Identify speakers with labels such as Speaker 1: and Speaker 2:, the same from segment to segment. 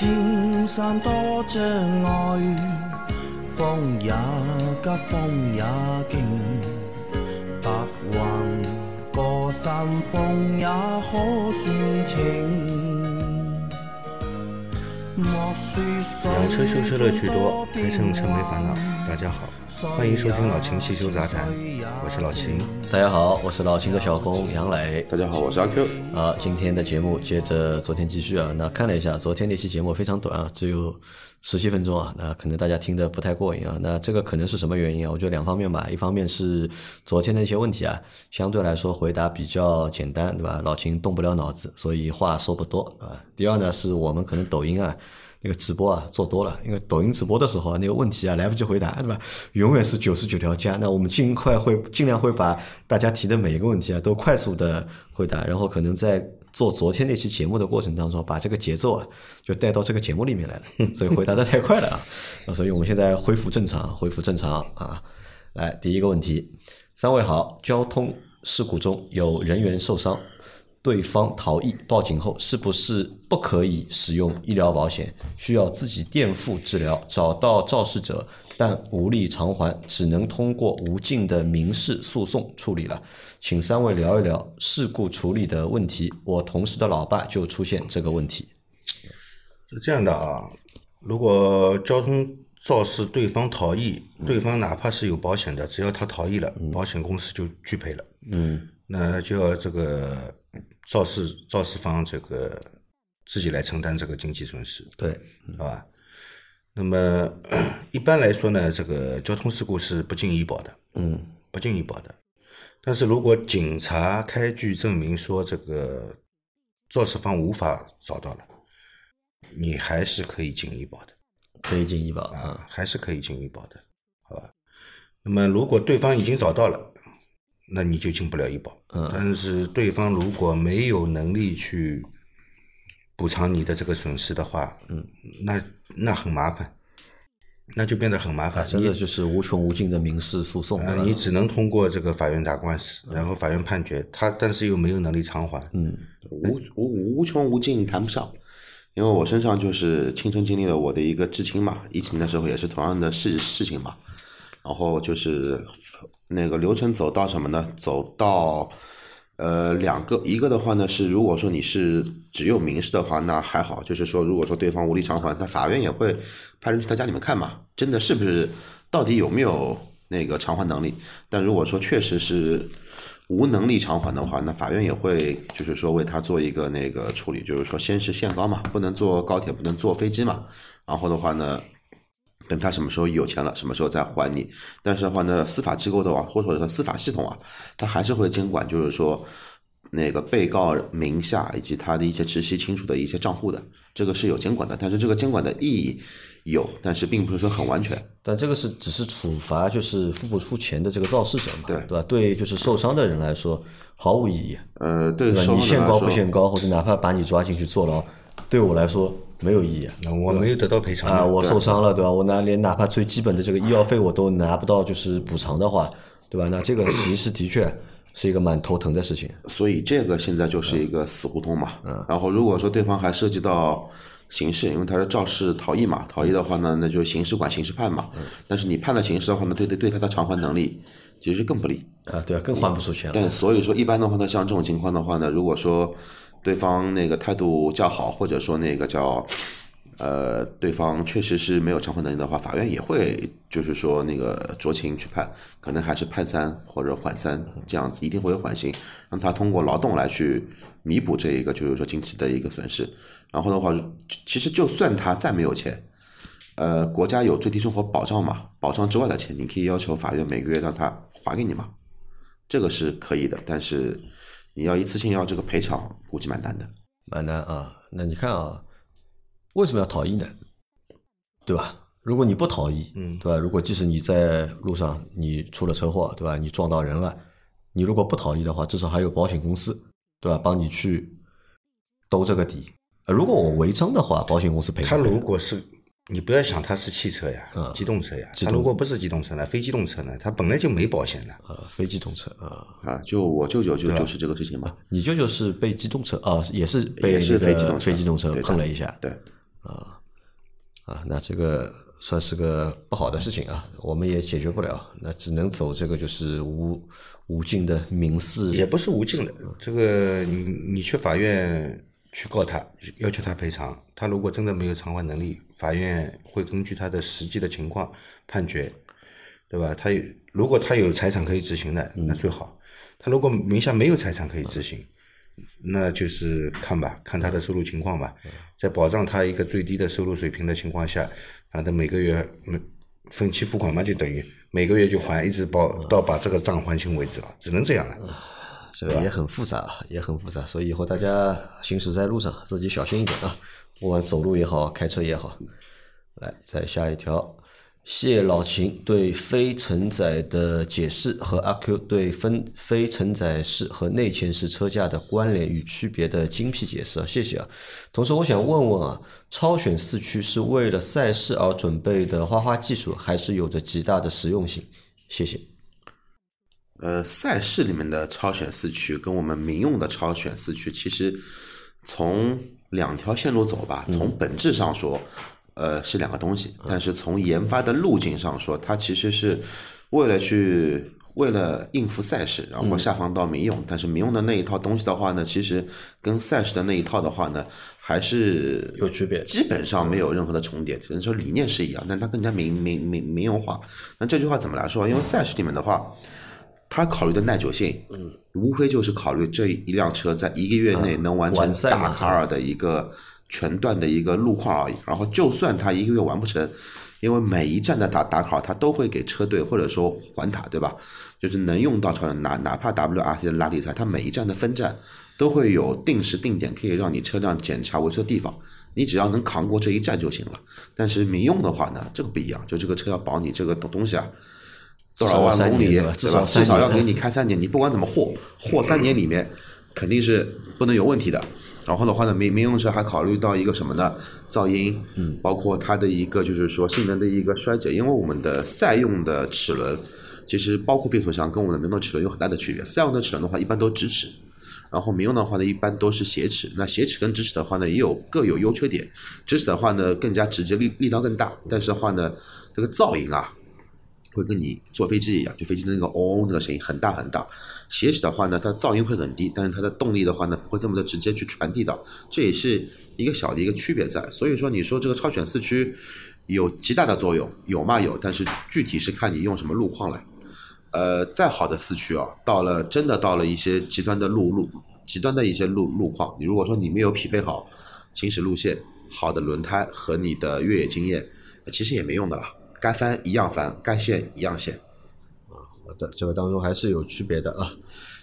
Speaker 1: 青山多障碍，风也急，风也劲，白云过山峰也可算情。莫说
Speaker 2: 养车修车乐趣多，开车车没烦恼。大家好，欢迎收听老秦汽修杂谈，我是老秦。
Speaker 3: 大家好，我是老秦的小工杨磊。
Speaker 4: 大家好，我是阿 Q。
Speaker 3: 啊，今天的节目接着昨天继续啊。那看了一下，昨天那期节目非常短啊，只有十七分钟啊。那可能大家听得不太过瘾啊。那这个可能是什么原因啊？我觉得两方面吧。一方面是昨天的一些问题啊，相对来说回答比较简单，对吧？老秦动不了脑子，所以话说不多啊。第二呢，是我们可能抖音啊。那个直播啊做多了，因为抖音直播的时候啊，那个问题啊来不及回答，对吧？永远是九十九条加。那我们尽快会尽量会把大家提的每一个问题啊都快速的回答，然后可能在做昨天那期节目的过程当中，把这个节奏啊就带到这个节目里面来了。所以回答的太快了啊，所以我们现在恢复正常，恢复正常啊。来，第一个问题，三位好，交通事故中有人员受伤。对方逃逸报警后，是不是不可以使用医疗保险？需要自己垫付治疗？找到肇事者但无力偿还，只能通过无尽的民事诉讼处理了。请三位聊一聊事故处理的问题。我同事的老爸就出现这个问题。
Speaker 2: 是这样的啊，如果交通肇事对方逃逸，对方哪怕是有保险的，只要他逃逸了，保险公司就拒赔了。嗯，那就要这个。肇事肇事方这个自己来承担这个经济损失，
Speaker 3: 对，
Speaker 2: 好吧？那么一般来说呢，这个交通事故是不进医保的，
Speaker 3: 嗯，
Speaker 2: 不进医保的。但是如果警察开具证明说这个肇事方无法找到了，你还是可以进医保的，
Speaker 3: 可以进医保
Speaker 2: 啊，还是可以进医保的，好吧？那么如果对方已经找到了。那你就进不了医保，
Speaker 3: 嗯，
Speaker 2: 但是对方如果没有能力去补偿你的这个损失的话，
Speaker 3: 嗯，
Speaker 2: 那那很麻烦，那就变得很麻烦，
Speaker 3: 真的就是无穷无尽的民事诉讼，
Speaker 2: 你只能通过这个法院打官司，然后法院判决他，但是又没有能力偿还，
Speaker 3: 嗯，
Speaker 4: 无无无穷无尽谈不上，因为我身上就是亲身经历了我的一个至亲嘛，疫情的时候也是同样的事事情嘛。然后就是那个流程走到什么呢？走到呃两个，一个的话呢是，如果说你是只有民事的话，那还好，就是说如果说对方无力偿还，那法院也会派人去他家里面看嘛，真的是不是到底有没有那个偿还能力？但如果说确实是无能力偿还的话，那法院也会就是说为他做一个那个处理，就是说先是限高嘛，不能坐高铁，不能坐飞机嘛，然后的话呢。等他什么时候有钱了，什么时候再还你。但是的话呢，司法机构的话，或者说司法系统啊，他还是会监管，就是说那个被告名下以及他的一些直系亲属的一些账户的，这个是有监管的。但是这个监管的意义有，但是并不是说很完全。
Speaker 3: 但这个是只是处罚，就是付不出钱的这个肇事者嘛，
Speaker 4: 对
Speaker 3: 对吧？对，就是受伤的人来说毫无意义。
Speaker 4: 呃，对，
Speaker 3: 你限高不限高，或者哪怕把你抓进去坐牢，对我来说。没有意义，那
Speaker 2: 我没有得到赔偿
Speaker 3: 啊！我受伤了，对吧？我拿连哪怕最基本的这个医药费我都拿不到，就是补偿的话，对吧？那这个其实的确是一个蛮头疼的事情。
Speaker 4: 所以这个现在就是一个死胡同嘛。嗯。然后如果说对方还涉及到刑事，因为他是肇事逃逸嘛，逃逸的话呢，那就刑事管刑事判嘛。嗯。但是你判了刑事的话呢，对对对他的偿还能力其实更不利
Speaker 3: 啊，对，更还不出钱了。
Speaker 4: 但所以说一般的话呢，像这种情况的话呢，如果说。对方那个态度较好，或者说那个叫，呃，对方确实是没有偿还能力的话，法院也会就是说那个酌情去判，可能还是判三或者缓三这样子，一定会有缓刑，让他通过劳动来去弥补这一个就是说经济的一个损失。然后的话，其实就算他再没有钱，呃，国家有最低生活保障嘛，保障之外的钱，你可以要求法院每个月让他还给你嘛，这个是可以的，但是。你要一次性要这个赔偿，估计蛮难的，
Speaker 3: 蛮难啊。那你看啊，为什么要逃逸呢？对吧？如果你不逃逸，嗯，对吧？如果即使你在路上你出了车祸，对吧？你撞到人了，你如果不逃逸的话，至少还有保险公司，对吧？帮你去兜这个底。如果我违章的话，保险公司赔。
Speaker 2: 他如果是你不要想它是汽车呀，机动车呀。它如果不是机动车呢，非机动车呢，它本来就没保险的。
Speaker 3: 呃，非机动车啊，
Speaker 4: 啊，就我舅舅就就是这个事情嘛。
Speaker 3: 你舅舅是被机动车啊，也是被
Speaker 4: 也是
Speaker 3: 那个
Speaker 4: 非机动车
Speaker 3: 非机动车碰了一下
Speaker 4: 对
Speaker 3: 啊，啊，那这个算是个不好的事情啊，我们也解决不了，那只能走这个就是无无尽的民事
Speaker 2: 也不是无尽的，这个你你去法院去告他，要求他赔偿，他如果真的没有偿还能力，法院会根据他的实际的情况判决，对吧？他有如果他有财产可以执行的，那最好；他如果名下没有财产可以执行，那就是看吧，看他的收入情况吧，在保障他一个最低的收入水平的情况下，反正每个月每分期付款嘛，就等于每个月就还，一直保到把这个账还清为止了，只能这样了。
Speaker 3: 这个也很复杂，啊，也很复杂，所以以后大家行驶在路上自己小心一点啊，不管走路也好，开车也好。来，再下一条，谢老秦对非承载的解释和阿 Q 对分非承载式和内嵌式车架的关联与区别的精辟解释啊，谢谢啊。同时，我想问问啊，超选四驱是为了赛事而准备的花花技术，还是有着极大的实用性？谢谢。
Speaker 4: 呃，赛事里面的超选四驱跟我们民用的超选四驱，其实从两条线路走吧，从本质上说，呃，是两个东西。但是从研发的路径上说，它其实是为了去为了应付赛事，然后下放到民用。但是民用的那一套东西的话呢，其实跟赛事的那一套的话呢，还是
Speaker 3: 有区别
Speaker 4: 基本上没有任何的重叠。只能说理念是一样，但它更加民民民民用化。那这句话怎么来说？因为赛事里面的话。他考虑的耐久性，嗯，无非就是考虑这一辆车在一个月内能完成大卡尔的一个全段的一个路况而已。然后，就算他一个月完不成，因为每一站的打打卡，他都会给车队或者说环塔，对吧？就是能用到超人，哪哪怕 WRC 的拉力赛，他每一站的分站都会有定时定点可以让你车辆检查维修的地方，你只要能扛过这一站就行了。但是民用的话呢，这个不一样，就这个车要保你这个东东西啊。多少万公里，
Speaker 3: 至少至少
Speaker 4: 要给你开三年，你不管怎么货，货三年里面肯定是不能有问题的。然后的话呢，民民用车还考虑到一个什么呢？噪音，嗯，包括它的一个就是说性能的一个衰减，因为我们的赛用的齿轮，其实包括变速箱跟我们的民用齿轮有很大的区别。赛用的齿轮的话，一般都直齿，然后民用的话呢，一般都是斜齿。那斜齿跟直齿的话呢，也有各有优缺点。直齿的话呢，更加直接，力力道更大，但是的话呢，这个噪音啊，会跟你坐飞机一样，就飞机的那个嗡嗡那个声音很大很大。斜驶的话呢，它噪音会很低，但是它的动力的话呢，不会这么的直接去传递到，这也是一个小的一个区别在。所以说，你说这个超选四驱有极大的作用，有嘛有，但是具体是看你用什么路况了。呃，再好的四驱啊，到了真的到了一些极端的路路极端的一些路路况，你如果说你没有匹配好行驶路线、好的轮胎和你的越野经验，其实也没用的了。该翻一样翻，该限一样限。
Speaker 3: 好的，这个当中还是有区别的啊。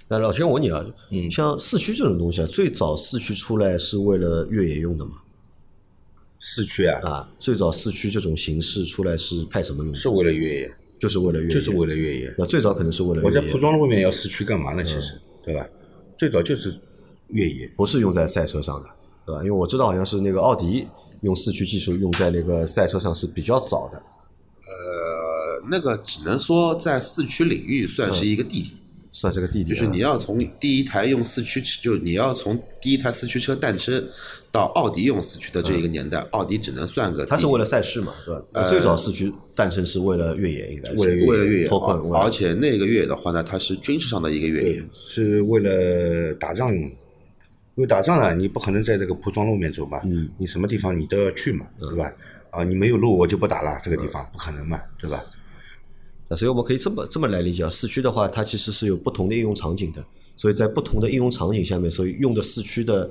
Speaker 3: 那老秦，我问你啊，嗯，像四驱这种东西啊，最早四驱出来是为了越野用的吗？
Speaker 2: 四驱啊，
Speaker 3: 啊，最早四驱这种形式出来是派什么用？
Speaker 2: 是为了越野，
Speaker 3: 就是为了越野，
Speaker 2: 就是为了越野。
Speaker 3: 那最早可能是为了
Speaker 2: 我在铺装路面要四驱干嘛呢？其实，对吧？最早就是越野，
Speaker 3: 不是用在赛车上的，对吧？因为我知道好像是那个奥迪用四驱技术用在那个赛车上是比较早的，
Speaker 4: 呃，那个只能说在四驱领域算是一个弟弟，
Speaker 3: 算是个弟弟、啊。
Speaker 4: 就是你要从第一台用四驱，就你要从第一台四驱车诞生到奥迪用四驱的这一个年代，奥迪只能算个。
Speaker 3: 它是为了赛事嘛，对吧？那最早四驱诞生是为了越野，应该是
Speaker 2: 为了越野
Speaker 4: 为了越野，
Speaker 3: 脱困，
Speaker 4: 而且那个越野的话呢，它是军事上的一个越野，
Speaker 2: 是为了打仗用的。因为打仗啊，你不可能在这个铺装路面走嘛，嗯，你什么地方你都要去嘛，对吧？啊，你没有路我就不打了，这个地方不可能嘛，对吧？
Speaker 3: 那所以我们可以这么这么来理解啊，四驱的话，它其实是有不同的应用场景的，所以在不同的应用场景下面，所以用的四驱的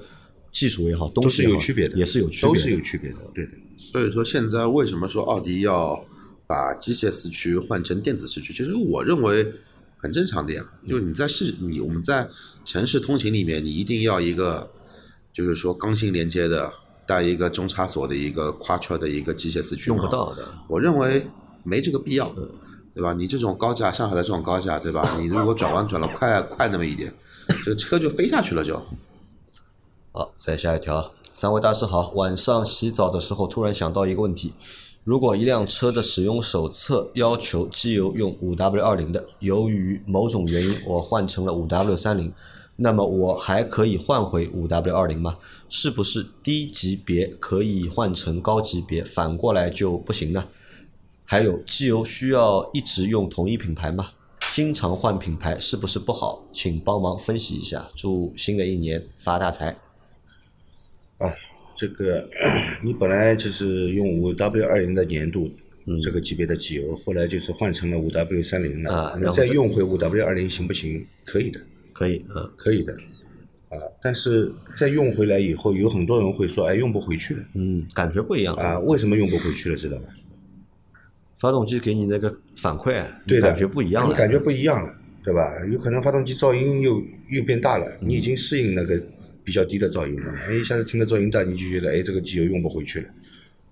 Speaker 3: 技术也好，东
Speaker 2: 都是
Speaker 3: 西也好
Speaker 2: 有区别的，
Speaker 3: 也是有区别的，
Speaker 2: 都是有区别的，对的。
Speaker 4: 所以说现在为什么说奥迪要把机械四驱换成电子四驱？其实我认为很正常的呀，就是你在市你我们在城市通勤里面，你一定要一个就是说刚性连接的带一个中差锁的一个跨圈的一个机械四驱
Speaker 3: 用不到的。
Speaker 4: 我认为没这个必要，对吧？你这种高架，上海的这种高架，对吧？你如果转弯转了快快那么一点，这个车就飞下去了就。
Speaker 3: 好，再下一条。三位大师好，晚上洗澡的时候突然想到一个问题：如果一辆车的使用手册要求机油用五 W 二零的，由于某种原因我换成了五 W 三零，那么我还可以换回五 W 二零吗？是不是低级别可以换成高级别，反过来就不行呢？还有机油需要一直用同一品牌吗？经常换品牌是不是不好？请帮忙分析一下。祝新的一年发大财。
Speaker 2: 啊，这个 你本来就是用五 W 二零的年度这个级别的机油，后来就是换成了五 W 三零的，那再
Speaker 3: 啊然后再
Speaker 2: 用回五 W 二零行不行？可以的，
Speaker 3: 可以，嗯，
Speaker 2: 可以的。啊，但是在用回来以后，有很多人会说，哎，用不回去了。
Speaker 3: 嗯，感觉不一样
Speaker 2: 啊，为什么用不回去了？知道吧？
Speaker 3: 发动机给你那个反馈，你
Speaker 2: 对的，
Speaker 3: 感觉不一样了，
Speaker 2: 感觉不一样了，对吧？有可能发动机噪音又又变大了，你已经适应那个比较低的噪音了，哎，一下子听到噪音大，你就觉得哎，这个机油用不回去了。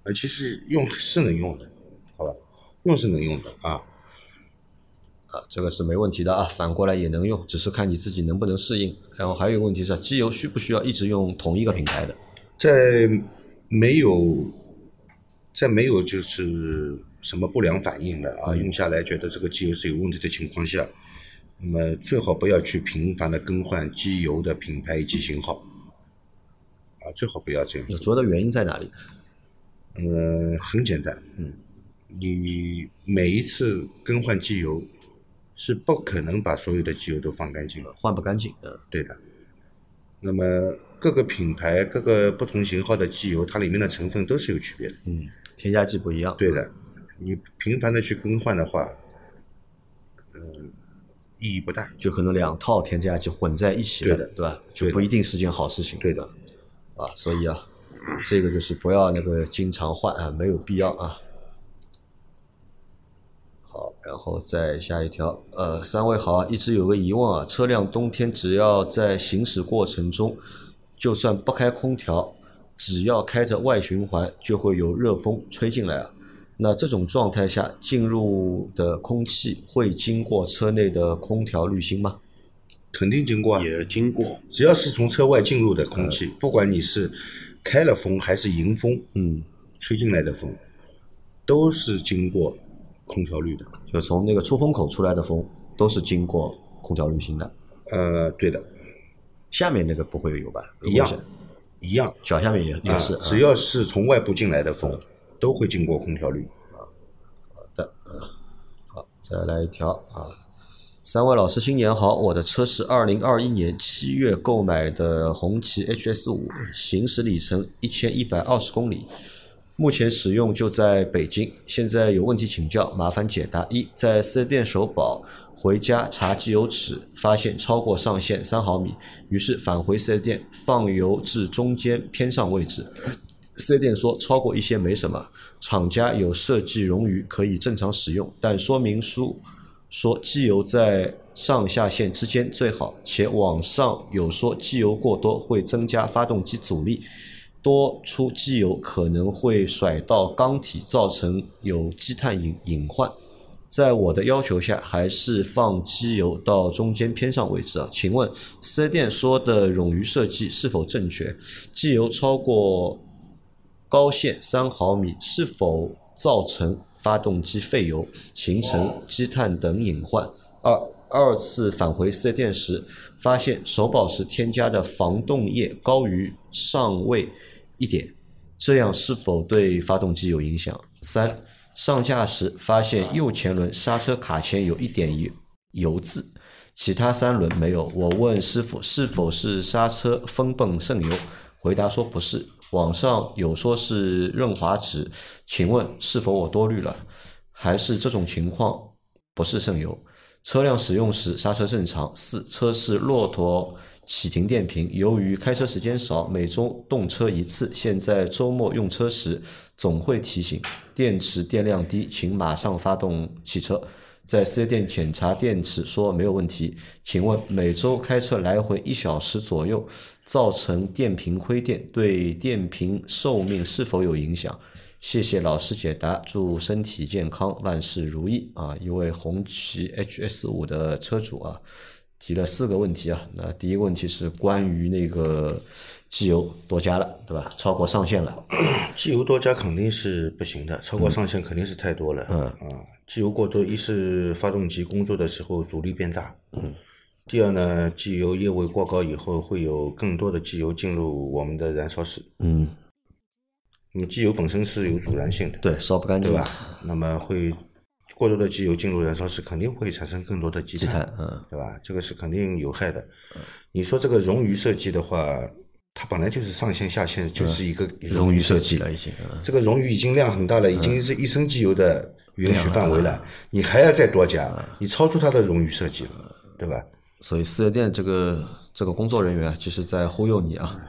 Speaker 2: 呃，其实用是能用的，好吧？用是能用的啊。
Speaker 3: 啊，这个是没问题的啊，反过来也能用，只是看你自己能不能适应。然后还有一个问题是，机油需不需要一直用同一个品牌的？
Speaker 2: 在没有在没有就是什么不良反应的啊，用下来觉得这个机油是有问题的情况下，那么最好不要去频繁的更换机油的品牌以及型号啊，最好不要这样做。
Speaker 3: 主要的原因在哪里？
Speaker 2: 嗯，很简单，嗯，你每一次更换机油是不可能把所有的机油都放干净的。
Speaker 3: 换不干净，嗯，
Speaker 2: 对的。那么各个品牌、各个不同型号的机油，它里面的成分都是有区别的。
Speaker 3: 嗯，添加剂不一样，
Speaker 2: 对的，你频繁的去更换的话，嗯，意义不大。
Speaker 3: 就可能两套添加剂混在一起了，
Speaker 2: 对的
Speaker 3: 对吧？就不一定是件好事情，
Speaker 2: 对的，
Speaker 3: 啊，所以啊，这个就是不要那个经常换啊，没有必要啊。好，然后再下一条，呃，三位好啊，一直有个疑问啊，车辆冬天只要在行驶过程中，就算不开空调，只要开着外循环，就会有热风吹进来啊。那这种状态下进入的空气会经过车内的空调滤芯吗？
Speaker 2: 肯定经过啊，
Speaker 4: 也经过，
Speaker 2: 只要是从车外进入的空气，不管你是开了风还是迎风，
Speaker 3: 嗯，
Speaker 2: 吹进来的风，都是经过空调滤的。
Speaker 3: 就从那个出风口出来的风都是经过空调滤芯的，
Speaker 2: 呃，对的，
Speaker 3: 下面那个不会有吧？
Speaker 2: 一样一样
Speaker 3: 脚下面也也
Speaker 2: 啊
Speaker 3: 是，，
Speaker 2: 只要是从外部进来的风，都会经过空调滤。
Speaker 3: 好的好，再来一条啊！三位老师新年好，我的车是二零二一年七月购买的红旗 HS 五，行驶里程一千一百二十公里，目前使用就在北京。现在有问题请教，麻烦解答。一，在四 S 店首保，回家查机油尺，发现超过上限三毫米，于是返回四 S 店放油至中间偏上位置。四 S 店说超过一些没什么，厂家有设计冗余可以正常使用，但说明书说机油在上下限之间最好，且网上有说机油过多会增加发动机阻力，多出机油可能会甩到缸体，造成有积碳隐隐患。在我的要求下，还是放机油到中间偏上位置啊。请问四 S 店说的冗余设计是否正确？机油超过高限三毫米是否造成发动机废油，形成积碳等隐患？二二次返回四 S 店时，发现首保时添加的防冻液高于上位一点，这样是否对发动机有影响？三上架时发现右前轮刹车卡钳有一点油油渍，其他三轮没有。我问师傅是否是刹车分泵渗油，回答说不是。网上有说是润滑脂，请问是否我多虑了，还是这种情况不是渗油？车辆使用时刹车正常。四车是骆驼启停电瓶，由于开车时间少，每周动车一次，现在周末用车时总会提醒电池电量低，请马上发动汽车。在四 S 店检查电池说没有问题，请问每周开车来回一小时左右，造成电瓶亏电，对电瓶寿命是否有影响？谢谢老师解答，祝身体健康，万事如意啊！一位红旗 HS 五的车主啊，提了四个问题啊。那第一个问题是关于那个机油多加了，对吧？超过上限了。
Speaker 2: 机油多加肯定是不行的，超过上限肯定是太多了。嗯啊，机油过多，一是发动机工作的时候阻力变大。嗯。第二呢，机油液位过高以后，会有更多的机油进入我们的燃烧室。
Speaker 3: 嗯。
Speaker 2: 那么机油本身是有阻燃性的，
Speaker 3: 对，烧不干净，
Speaker 2: 对吧？那么会过多的机油进入燃烧室，肯定会产生更多的积
Speaker 3: 碳，嗯，
Speaker 2: 对吧？这个是肯定有害的。你说这个冗余设计的话，它本来就是上线下线就是一个
Speaker 3: 冗余设计了，已经。
Speaker 2: 这个冗余已经量很大了，已经是一升机油的允许范围了，你还要再多加，你超出它的冗余设计了，对吧？
Speaker 3: 所以四 S 店这个这个工作人员，其实在忽悠你啊。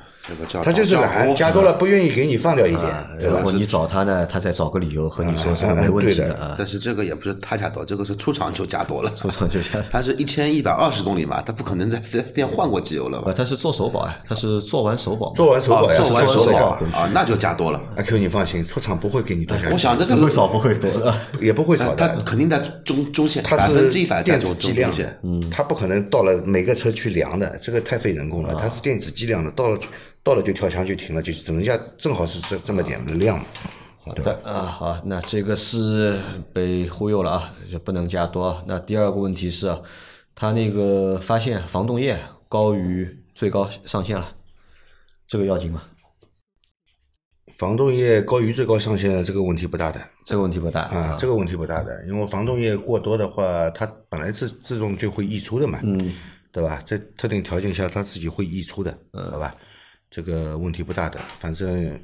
Speaker 2: 他就是懒，加多了不愿意给你放掉一点，对吧？
Speaker 3: 然后你找他呢，他再找个理由和你说这个没问题
Speaker 2: 的
Speaker 3: 啊。
Speaker 4: 但是这个也不是他加多，这个是出厂就加多了，
Speaker 3: 出厂就加。
Speaker 4: 他是一千一百二十公里嘛，他不可能在四 S 店换过机油了吧？
Speaker 3: 他是做首保啊，他是做完首保，
Speaker 2: 做完首保，
Speaker 4: 做完首保
Speaker 3: 啊，
Speaker 4: 那就加多了。
Speaker 2: 阿 Q，你放心，出厂不会给你多加。
Speaker 4: 我想这个
Speaker 3: 会少不会多的，
Speaker 2: 也不会少
Speaker 4: 的。他肯定在中中线，
Speaker 2: 百
Speaker 4: 分之一百
Speaker 2: 电子计量的，嗯，他不可能到了每个车去量的，这个太费人工了。他是电子计量的，到了。到了就跳墙就停了，就只能下正好是这这么点的量嘛。
Speaker 3: 好的啊，好，那这个是被忽悠了啊，就不能加多。那第二个问题是，他那个发现防冻液高于最高上限了，这个要紧吗？
Speaker 2: 防冻液高于最高上限这个问题不大的，
Speaker 3: 这个问题不大
Speaker 2: 啊，这个问题不大的，因为防冻液过多的话，它本来自自动就会溢出的嘛，
Speaker 3: 嗯，
Speaker 2: 对吧？在特定条件下，它自己会溢出的，好吧？这个问题不大的，反正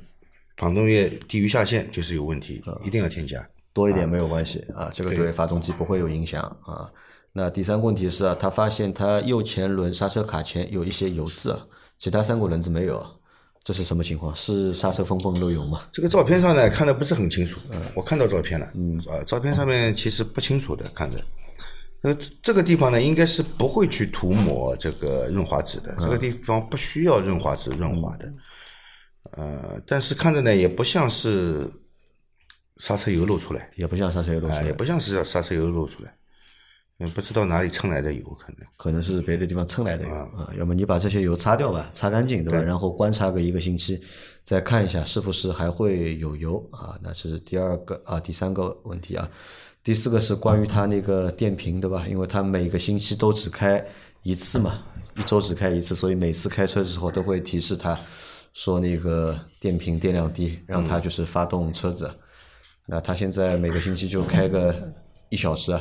Speaker 2: 防冻液低于下限就是有问题，一定要添加。
Speaker 3: 多一点没有关系啊，这个对发动机不会有影响啊。那第三个问题是啊，他发现他右前轮刹车卡钳有一些油渍，其他三个轮子没有，这是什么情况？是刹车缝缝漏油吗？
Speaker 2: 这个照片上呢看的不是很清楚，我看到照片了，嗯，啊，照片上面其实不清楚的看着。呃，这个地方呢，应该是不会去涂抹这个润滑脂的。这个地方不需要润滑脂润滑的。呃，但是看着呢，也不像是刹车油漏出来，
Speaker 3: 也不像刹车油漏出来，
Speaker 2: 也不像是刹车油漏出来。嗯，不知道哪里蹭来的油，可能
Speaker 3: 可能是别的地方蹭来的油啊。要么你把这些油擦掉吧，擦干净，对吧？然后观察个一个星期，再看一下是不是还会有油啊？那是第二个啊，第三个问题啊。第四个是关于它那个电瓶，对吧？因为它每个星期都只开一次嘛，一周只开一次，所以每次开车的时候都会提示他，说那个电瓶电量低，让他就是发动车子。那他现在每个星期就开个一小时，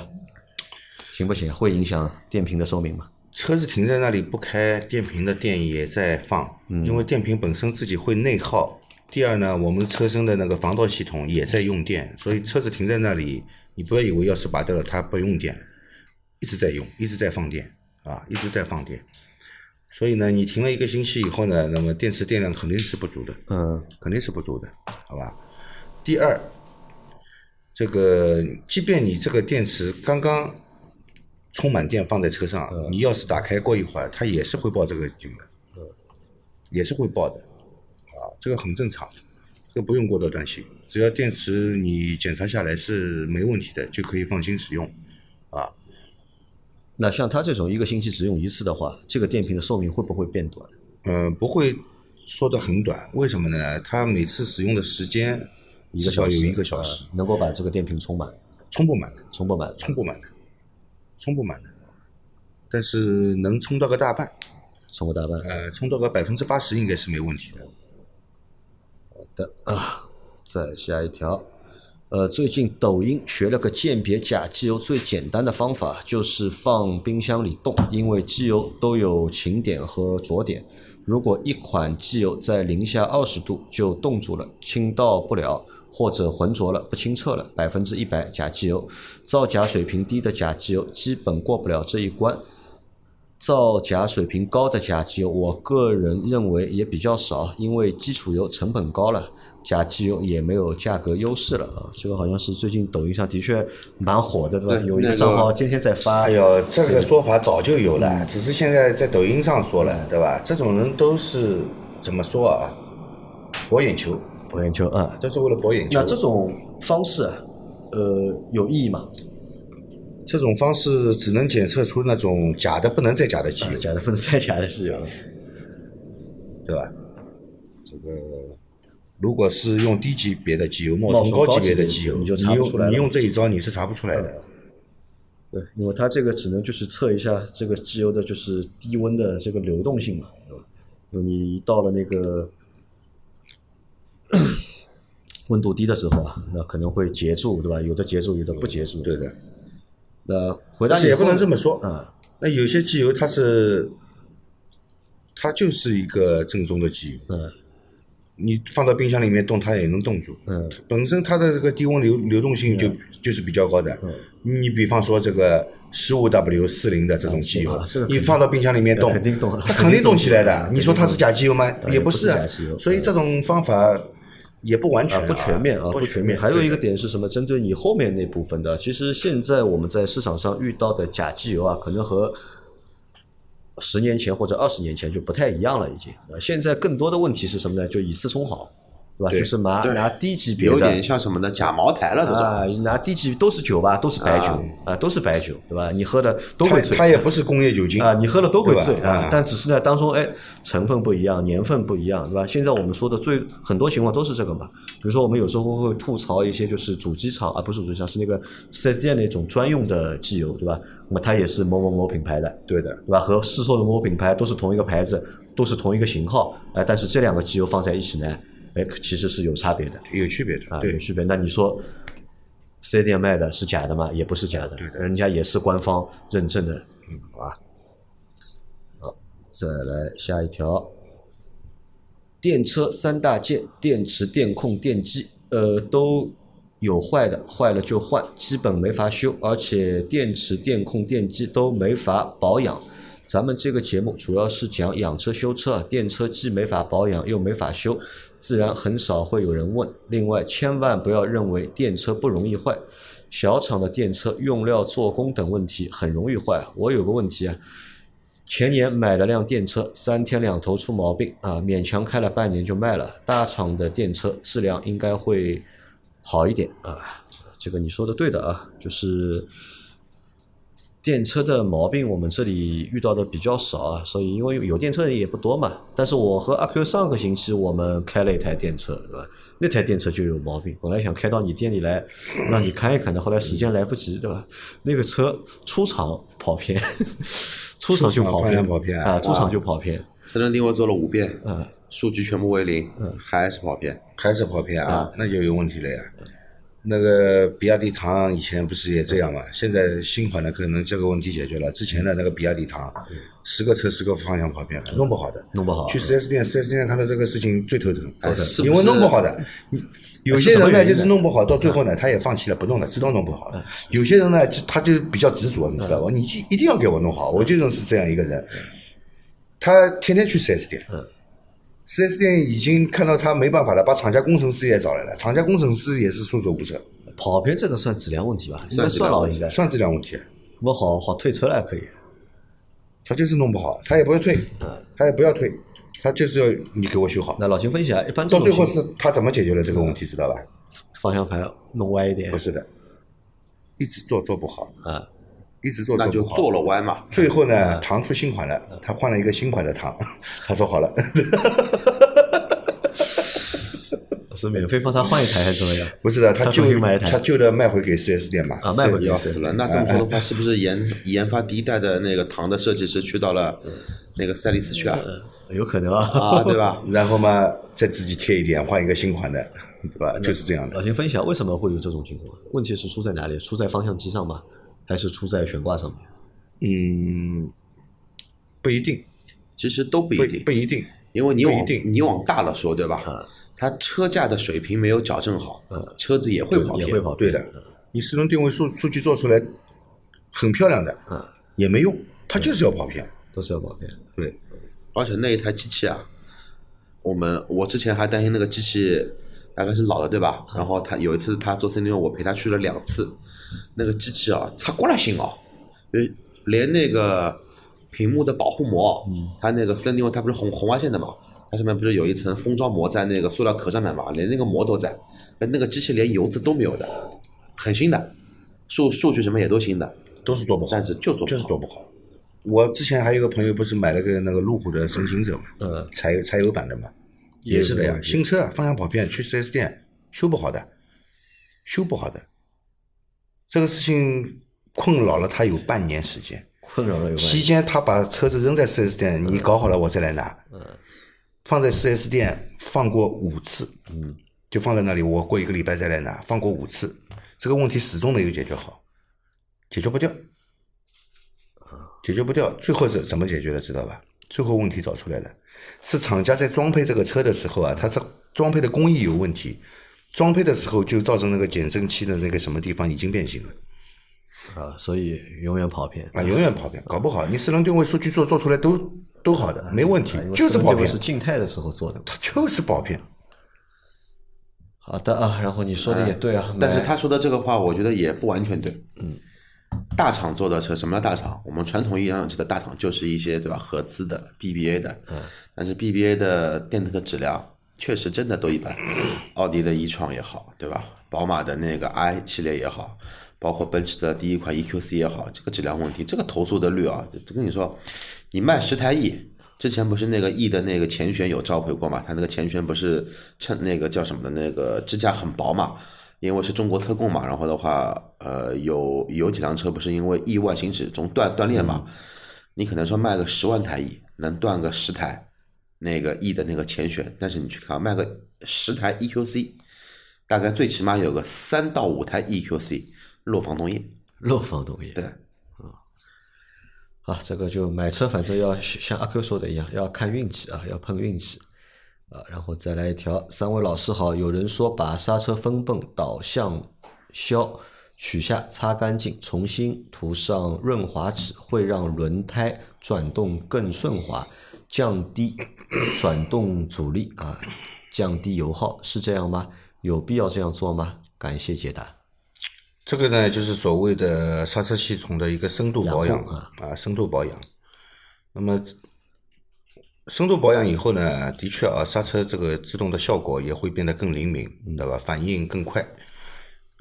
Speaker 3: 行不行？会影响电瓶的寿命吗？
Speaker 2: 车子停在那里不开，电瓶的电也在放，因为电瓶本身自己会内耗。第二呢，我们车身的那个防盗系统也在用电，所以车子停在那里。你不要以为钥匙拔掉了它不用电，一直在用，一直在放电啊，一直在放电。所以呢，你停了一个星期以后呢，那么电池电量肯定是不足的，
Speaker 3: 嗯，
Speaker 2: 肯定是不足的，好吧？第二，这个即便你这个电池刚刚充满电放在车上，你钥匙打开过一会儿，它也是会报这个警的，也是会报的，啊，这个很正常。这个不用过多担心，只要电池你检查下来是没问题的，就可以放心使用，啊。
Speaker 3: 那像它这种一个星期只用一次的话，这个电瓶的寿命会不会变短？
Speaker 2: 嗯，不会说的很短，为什么呢？它每次使用的时间至少有一个小时，
Speaker 3: 能够把这个电瓶充满？
Speaker 2: 充不满的，
Speaker 3: 充不满，
Speaker 2: 充不满的，充不满的，但是能充到个大半，
Speaker 3: 充个大半，
Speaker 2: 呃，充到个百分之八十应该是没问题的。
Speaker 3: 的。啊，再下一条，呃，最近抖音学了个鉴别假机油最简单的方法，就是放冰箱里冻，因为机油都有晴点和浊点，如果一款机油在零下二十度就冻住了，清倒不了，或者浑浊了不清澈了，百分之一百假机油，造假水平低的假机油基本过不了这一关。造假水平高的假机油，我个人认为也比较少，因为基础油成本高了，假机油也没有价格优势了啊。这个好像是最近抖音上的确蛮火的，对吧？有一个账号天天在发。
Speaker 2: 哎呦，这个说法早就有了，只是现在在抖音上说了，对吧？这种人都是怎么说啊？博眼球，
Speaker 3: 博眼球啊，
Speaker 2: 都是为了博眼球。
Speaker 3: 那这种方式，呃，有意义吗？
Speaker 2: 这种方式只能检测出那种假的不能再假的机油，
Speaker 3: 假的不能再假的机油，
Speaker 2: 对吧？这个如果是用低级别的机油冒
Speaker 3: 冒
Speaker 2: 充高级
Speaker 3: 别
Speaker 2: 别的机油，
Speaker 3: 你就查不出来
Speaker 2: 你用这一招你是查不出来的。
Speaker 3: 对，因为它这个只能就是测一下这个机油的就是低温的这个流动性嘛，对吧？因为你到了那个 温度低的时候啊，那可能会结住，对吧？有的结住，有的不结住。
Speaker 2: 对的，
Speaker 3: 那回答
Speaker 2: 但是也不能这么说
Speaker 3: 啊。
Speaker 2: 那有些机油它是，它就是一个正宗的机油，
Speaker 3: 嗯
Speaker 2: 你放到冰箱里面冻，它也能冻住。
Speaker 3: 嗯，
Speaker 2: 本身它的这个低温流流动性就、就是比较高的。
Speaker 3: 嗯
Speaker 2: 你比方说这个十五 W 四零的这种机油你放到冰箱里面冻，
Speaker 3: 肯定冻
Speaker 2: 它肯定冻起来的。你说它是假机油吗？也
Speaker 3: 也不是。
Speaker 2: 所以这种方法也不完全
Speaker 3: 啊，不全面啊，
Speaker 2: 不
Speaker 3: 全面。还有一个点是什么？针对你后面那部分的，其实现在我们在市场上遇到的假机油啊，可能和十年前或者二十年前就不太一样了，已经。呃现在更多的问题是什么呢？就以次充好，对吧？就是拿拿低级别的有
Speaker 4: 点像什么呢？假茅台了这种。
Speaker 3: 啊，拿低级都是酒吧，都是白酒啊，都是白酒，对吧？你喝的都会醉
Speaker 2: 它也不是工业酒精
Speaker 3: 啊，你喝了都会醉
Speaker 2: 啊，
Speaker 3: 啊但只是呢当中哎成分不一样，年份不一样，对吧？现在我们说的最很多情况都是这个嘛，比如说我们有时候会吐槽一些就是主机厂啊，不是主机厂，是那个四 S 店那种专用的机油，对吧？那么它也是某某某品牌的，
Speaker 2: 对的，
Speaker 3: 对吧？和市售的某某品牌都是同一个牌子，都是同一个型号，哎，但是这两个机油放在一起呢，哎，其实是有差别的。
Speaker 2: 有区别的。
Speaker 3: 啊，
Speaker 2: 对
Speaker 3: 有，区别。那你说四 S 店卖的是假的吗？也不是假的，人家也是官方认证的，嗯，好吧。好，再来下一条，电车三大件：电池、电控、电机，呃，都有坏的，坏了就换，基本没法修，而且电池、电控、电机都没法保养。咱们这个节目主要是讲养车修车，电车既没法保养又没法修，自然很少会有人问。另外，千万不要认为电车不容易坏，小厂的电车用料、做工等问题很容易坏。我有个问题啊，前年买了辆电车，三天两头出毛病啊，勉强开了半年就卖了。大厂的电车质量应该会好一点啊，这个你说的对的啊，就是电车的毛病我们这里遇到的比较少啊，所以因为有电车人也不多嘛。但是我和阿 Q 上个星期我们开了一台电车，对吧？那台电车就有毛病，本来想开到你店里来让你看一看的，后来时间来不及，对吧？那个车出厂跑偏，出厂就跑偏
Speaker 2: 跑偏
Speaker 3: 啊，出厂就跑偏。
Speaker 4: 四轮定位做了五遍，
Speaker 3: 嗯，
Speaker 4: 数据全部为零，嗯还是跑偏。
Speaker 2: 还是跑偏啊，那就有问题了呀。那个比亚迪唐以前不是也这样吗？现在新款的可能这个问题解决了之前的那个比亚迪唐十个车十个方向跑偏了弄不好的。
Speaker 3: 弄不好。
Speaker 2: 去四 s 店四 s 店看到这个事情最头疼。
Speaker 4: 头疼。
Speaker 2: 因为弄不好的。有些人呢就是弄不好到最后呢他也放弃了不弄了知道弄不好了。有些人呢他就比较执着你知道吧？你一定要给我弄好我就认识这样一个人。他天天去四 s 店。四 S 店已经看到他没办法了，把厂家工程师也找来了，厂家工程师也是束手无策。
Speaker 3: 跑偏这个算质量问题吧？应该
Speaker 4: 算
Speaker 3: 了，应该
Speaker 2: 算质量问题。
Speaker 3: 我好好退车了可以。
Speaker 2: 他就是弄不好，他也不会退，嗯、他也不要退，他就是要你给我修好。
Speaker 3: 那老秦分析啊，一般
Speaker 2: 到最后是他怎么解决了这个问题，知道吧？
Speaker 3: 方向盘弄歪一点。
Speaker 2: 不是的，一直做做不好。
Speaker 3: 啊、
Speaker 2: 一直做
Speaker 4: 那就
Speaker 2: 做
Speaker 4: 了歪嘛。
Speaker 2: 最后呢，糖出新款了，他换了一个新款的糖，他说好了，
Speaker 3: 是免费帮他换一台还是怎么样？
Speaker 2: 不是的，他
Speaker 3: 他
Speaker 2: 旧
Speaker 3: 重新买一台
Speaker 2: 他旧的卖回给四 S 店嘛，
Speaker 3: 啊卖回给
Speaker 4: 要死了！那这么说的话，是不是研研发第一代的那个糖的设计师去到了那个赛力斯去啊？
Speaker 3: 有可能啊。
Speaker 4: 啊，对吧？
Speaker 2: 然后嘛，再自己贴一点，换一个新款的，对吧？就是这样的
Speaker 3: 老。秦分享为什么会有这种情况？问题是出在哪里？出在方向机上吗？还是出在悬挂上面？
Speaker 2: 嗯，不一定，
Speaker 4: 其实都不
Speaker 2: 不
Speaker 4: 一定
Speaker 2: 不，一定。
Speaker 4: 因为你往
Speaker 2: 不一定
Speaker 4: 你往大了说，对吧？
Speaker 3: 啊
Speaker 4: 它车架的水平没有矫正好，车子也会跑偏，
Speaker 3: 也会跑偏
Speaker 2: 对的，你四轮定位数数据做出来很漂亮的，
Speaker 3: 嗯，
Speaker 2: 也没用，它就是要跑偏。
Speaker 3: 都是要跑偏。
Speaker 2: 对，
Speaker 4: 而且那一台机器啊，我们我之前还担心那个机器大概是老的，对吧？然后他有一次他做森林，我陪他去了两次，那个机器啊，擦过了新哦，呃，连那个屏幕的保护膜，它那个森林它不是红红外线的嘛，它上面不是有一层封装膜在那个塑料壳上面嘛，连那个膜都在，那个机器连油渍都没有的，很新的，数数据什么也都新的，
Speaker 2: 都是做不好，
Speaker 4: 但是就做不好。
Speaker 2: 就是做不好。我之前还有个朋友不是买了个那个路虎的神行者嘛，
Speaker 3: 嗯，
Speaker 2: 柴油柴油版的嘛，
Speaker 3: 也
Speaker 2: 也是。的呀。新车啊方向跑偏去四 S 店修不好的，修不好的，这个事情困扰了他有半年时间。
Speaker 3: 困扰了有关系。
Speaker 2: 期间他把车子扔在 4S 店，你搞好了我再来拿。放在 4S 店放过五次，嗯，就放在那里，我过一个礼拜再来拿，放过五次，这个问题始终没有解决好，解决不掉，解决不掉，最后是怎么解决的，知道吧？最后问题找出来了，是厂家在装配这个车的时候啊，它这装配的工艺有问题，装配的时候就造成那个减震器的那个什么地方已经变形了。
Speaker 3: 啊，所以永远跑偏
Speaker 2: 啊，永远跑偏，搞不好你四轮定位数据做做出来都都好的，没问题就是跑偏
Speaker 3: 是静态的时候做的。
Speaker 2: 它就是跑偏。
Speaker 3: 好的啊，然后你说的也对啊，买
Speaker 4: 但是他说的这个话，我觉得也不完全对。嗯，大厂做的车，什么叫大厂？我们传统意义上指的大厂，就是一些对吧，合资的 BBA 的。嗯。但是 BBA 的电子的质量确实真的都一般，奥迪的 e 创也好，对吧？宝马的那个 i 系列也好，包括奔驰的第一款 EQC 也好，这个质量问题，这个投诉的率啊，就跟你说，你卖十台 E。之前不是那个 E 的那个前悬有召回过嘛？它那个前悬不是衬那个叫什么的那个支架很薄嘛？因为是中国特供嘛，然后的话，呃，有有几辆车不是因为意外行驶中断断裂嘛？你可能说卖个十万台 E 能断个十台那个 E 的那个前悬，但是你去看卖个十台 EQC，大概最起码有个三到五台 EQC 漏防冻液。
Speaker 3: 漏防冻液。
Speaker 4: 对，
Speaker 3: 啊，这个就买车，反正要像阿 Q 说的一样，要看运气啊，要碰运气啊。然后再来一条，三位老师好，有人说把刹车分泵导向销取下擦干净，重新涂上润滑脂，会让轮胎转动更顺滑，降低转动阻力啊，降低油耗，是这样吗？有必要这样做吗？感谢解答。
Speaker 2: 这个呢，就是所谓的刹车系统的一个深度保养
Speaker 3: 啊
Speaker 2: 啊，深度保养。那么深度保养以后呢，的确啊，刹车这个制动的效果也会变得更灵敏，对吧？反应更快，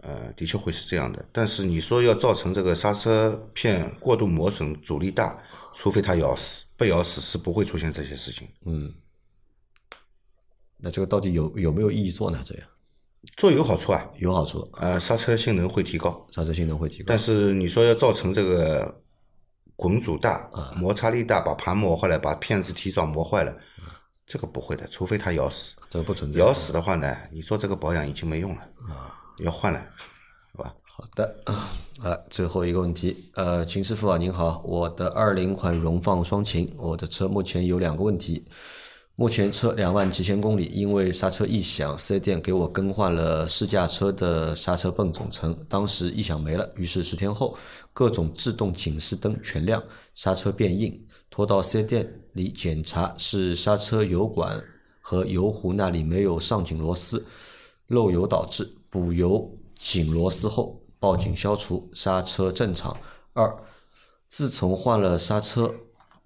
Speaker 2: 呃，的确会是这样的。但是你说要造成这个刹车片过度磨损、阻力大，除非它咬死，不咬死是不会出现这些事情。
Speaker 3: 嗯那这个到底有有没有意义做呢？这样
Speaker 2: 做有好处啊，
Speaker 3: 有好处，
Speaker 2: 呃，刹车性能会提高，
Speaker 3: 刹车性能会提高
Speaker 2: 但。是你说要造成这个滚阻大、
Speaker 3: 啊
Speaker 2: 摩擦力大，把盘磨坏了，把片子提早磨坏了，这个不会的，除非它咬死。
Speaker 3: 这个不存在。
Speaker 2: 咬死的话呢，你做这个保养已经没用了啊，要换了，好？
Speaker 3: 的，啊，最后一个问题，呃，秦师傅啊，您好，我的二零款荣放双擎，我的车目前有两个问题。目前车两万七千公里，因为刹车异响，四 S 店给我更换了试驾车的刹车泵总成，当时异响没了，于是十天后各种制动警示灯全亮，刹车变硬，拖到四 S 店里检查是刹车油管和油壶那里没有上紧螺丝，漏油导致，补油紧螺丝后报警消除，刹车正常。二，自从换了刹车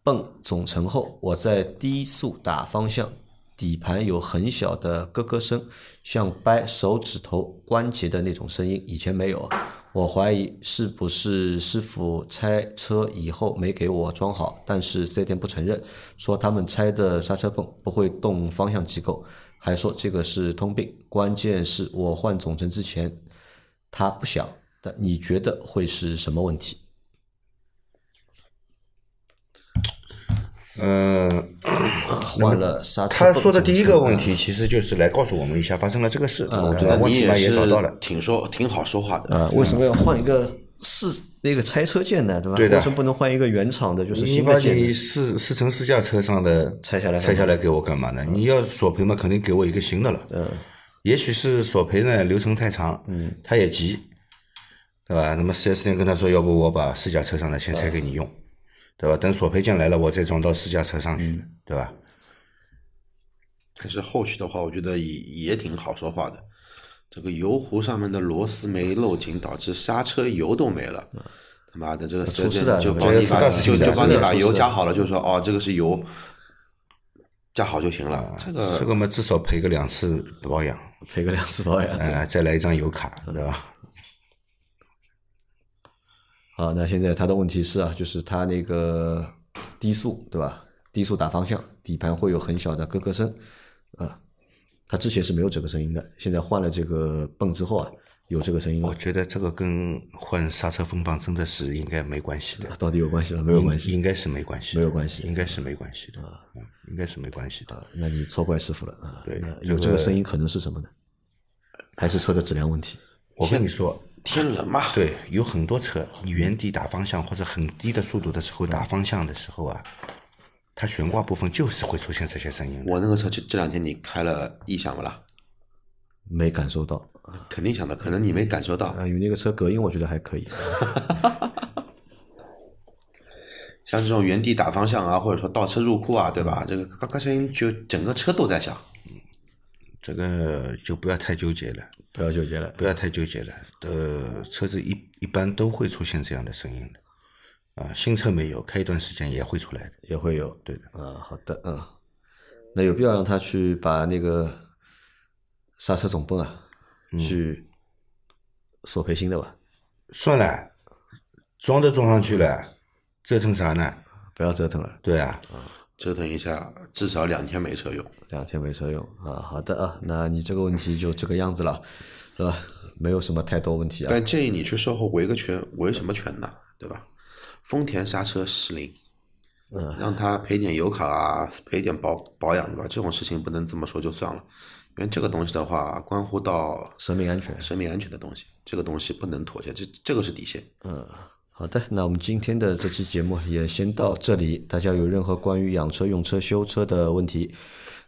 Speaker 3: 泵总成后，我在低速打方向，底盘有很小的咯咯声，像掰手指头关节的那种声音，以前没有。我怀疑是不是师傅拆车以后没给我装好，但是四 S 店不承认，说他们拆的刹车泵不会动方向机构，还说这个是通病。关键是我换总成之前，他不响。但你觉得会是什么问题？
Speaker 2: 嗯，
Speaker 3: 换了刹车
Speaker 2: 他说的第一个问题，其实就是来告诉我们一下发生了这个事，对吧
Speaker 3: 我觉
Speaker 2: 得问
Speaker 4: 你也
Speaker 2: 题嘛也
Speaker 4: 是
Speaker 2: 找到了，
Speaker 4: 挺说挺好说话的。
Speaker 3: 啊，为什么要换一个是那个拆车件呢？对吧？
Speaker 2: 对的
Speaker 3: 为什么不能换一个原厂的，就是
Speaker 2: 你把
Speaker 3: 新的件呢？
Speaker 2: 你试试乘试驾车上的
Speaker 3: 拆下来
Speaker 2: 拆下来给我干嘛呢？你要索赔嘛，肯定给我一个新的了。嗯，也许是索赔呢流程太长，嗯，他也急，对吧？那么四 S 店跟他说，要不我把试驾车上的先拆给你用，对吧？等索赔件来了，我再装到试驾车上去，对吧？
Speaker 4: 但是后续的话，我觉得也也挺好说话的。这个油壶上面的螺丝没漏紧，导致刹车油都没了。他妈的，这个四
Speaker 3: 出
Speaker 4: S
Speaker 3: 事的
Speaker 4: 店就帮你就就帮你把油加好了，就说哦，这个是油，加好就行了。这个
Speaker 2: 这个嘛，至少赔个两次保养，
Speaker 3: 赔个两次保养。
Speaker 2: 呃，再来一张油卡，对吧？
Speaker 3: 好，那现在他的问题是啊，就是他那个低速对吧？低速打方向，底盘会有很小的咯咯声啊。他之前是没有这个声音的，现在换了这个泵之后啊，有这个声音了
Speaker 2: 我。觉得这个跟换刹车风棒真的是应该没关系的，
Speaker 3: 到底有关系吗？没有关系
Speaker 2: 应该是没关系，
Speaker 3: 没有关系
Speaker 2: 应该是没关系的，嗯，应该是没关系的。
Speaker 3: 啊。那你错怪师傅了啊。
Speaker 2: 对
Speaker 3: 有这个声音可能是什么呢？还是车的质量问题？
Speaker 2: 我跟你说，
Speaker 4: 天冷嘛，
Speaker 2: 对，有很多车，你原地打方向或者很低的速度的时候打方向的时候啊，它悬挂部分就是会出现这些声音。
Speaker 4: 我那个车这这两天你开了异响不啦？
Speaker 3: 没感受到
Speaker 4: 肯定响的，可能你没感受到。
Speaker 3: 啊，因为那个车隔音我觉得还可以。
Speaker 4: 像这种原地打方向啊，或者说倒车入库啊，对吧？这个咔咔声音就整个车都在响。
Speaker 2: 这个就不要太纠结了，
Speaker 3: 不要纠结了，
Speaker 2: 不要太纠结了。呃，车子一一般都会出现这样的声音的，啊，新车没有，开一段时间也会出来的。
Speaker 3: 也会有。
Speaker 2: 对的，
Speaker 3: 啊，好的，嗯，那有必要让他去把那个刹车总泵啊，去索赔新的吧？
Speaker 2: 算了，装都装上去了，折腾啥呢？
Speaker 3: 不要折腾了，
Speaker 2: 对啊，
Speaker 4: 折腾一下，至少两天没车用。
Speaker 3: 两天没车用啊。好的啊，那你这个问题就这个样子了，是吧？没有什么太多问题啊。
Speaker 4: 但建议你去售后维个权，维什么权呢？对吧？丰田刹车失灵，嗯，让他赔点油卡啊，赔点保保养，对吧？这种事情不能这么说就算了，因为这个东西的话，关乎到
Speaker 3: 生命安全。
Speaker 4: 生命安全的东西，这个东西不能妥协，这这个是底线。
Speaker 3: 嗯好的，那我们今天的这期节目也先到这里。大家有任何关于养车、用车、修车的问题，